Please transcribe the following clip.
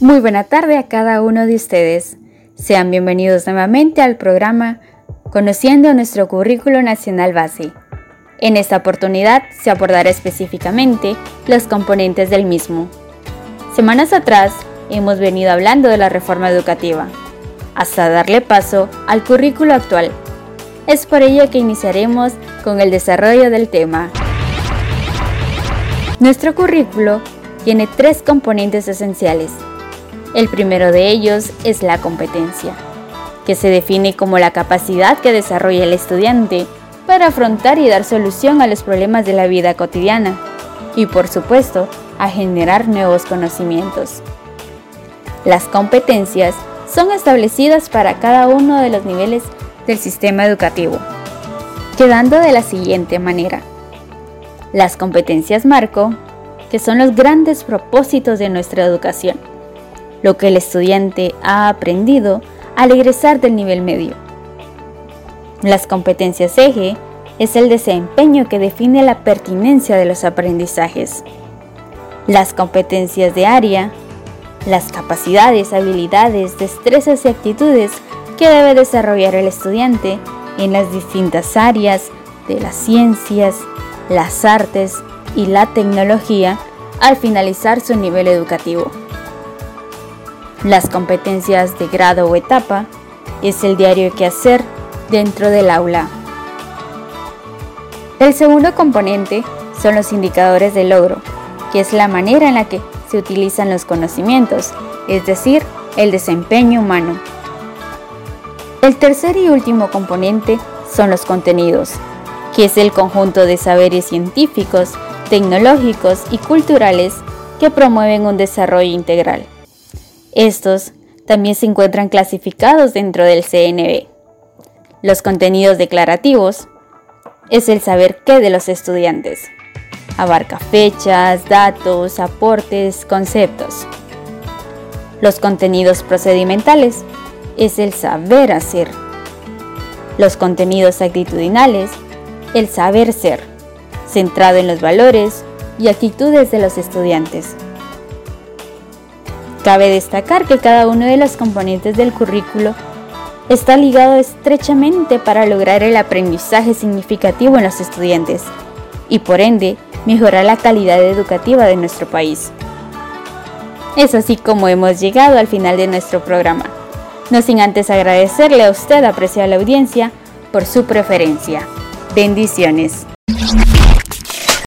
Muy buena tarde a cada uno de ustedes. Sean bienvenidos nuevamente al programa Conociendo nuestro currículo nacional base. En esta oportunidad se abordará específicamente los componentes del mismo. Semanas atrás hemos venido hablando de la reforma educativa, hasta darle paso al currículo actual. Es por ello que iniciaremos con el desarrollo del tema. Nuestro currículo tiene tres componentes esenciales. El primero de ellos es la competencia, que se define como la capacidad que desarrolla el estudiante para afrontar y dar solución a los problemas de la vida cotidiana y por supuesto a generar nuevos conocimientos. Las competencias son establecidas para cada uno de los niveles del sistema educativo, quedando de la siguiente manera. Las competencias marco, que son los grandes propósitos de nuestra educación, lo que el estudiante ha aprendido al egresar del nivel medio. Las competencias eje es el desempeño que define la pertinencia de los aprendizajes. Las competencias de área, las capacidades, habilidades, destrezas y actitudes que debe desarrollar el estudiante en las distintas áreas de las ciencias, las artes y la tecnología al finalizar su nivel educativo. Las competencias de grado o etapa es el diario que hacer dentro del aula. El segundo componente son los indicadores de logro, que es la manera en la que se utilizan los conocimientos, es decir, el desempeño humano. El tercer y último componente son los contenidos, que es el conjunto de saberes científicos, tecnológicos y culturales que promueven un desarrollo integral. Estos también se encuentran clasificados dentro del CNB. Los contenidos declarativos es el saber qué de los estudiantes. Abarca fechas, datos, aportes, conceptos. Los contenidos procedimentales es el saber hacer. Los contenidos actitudinales el saber ser, centrado en los valores y actitudes de los estudiantes. Cabe destacar que cada uno de los componentes del currículo está ligado estrechamente para lograr el aprendizaje significativo en los estudiantes y por ende mejorar la calidad educativa de nuestro país. Es así como hemos llegado al final de nuestro programa, no sin antes agradecerle a usted, apreciada la audiencia, por su preferencia. Bendiciones.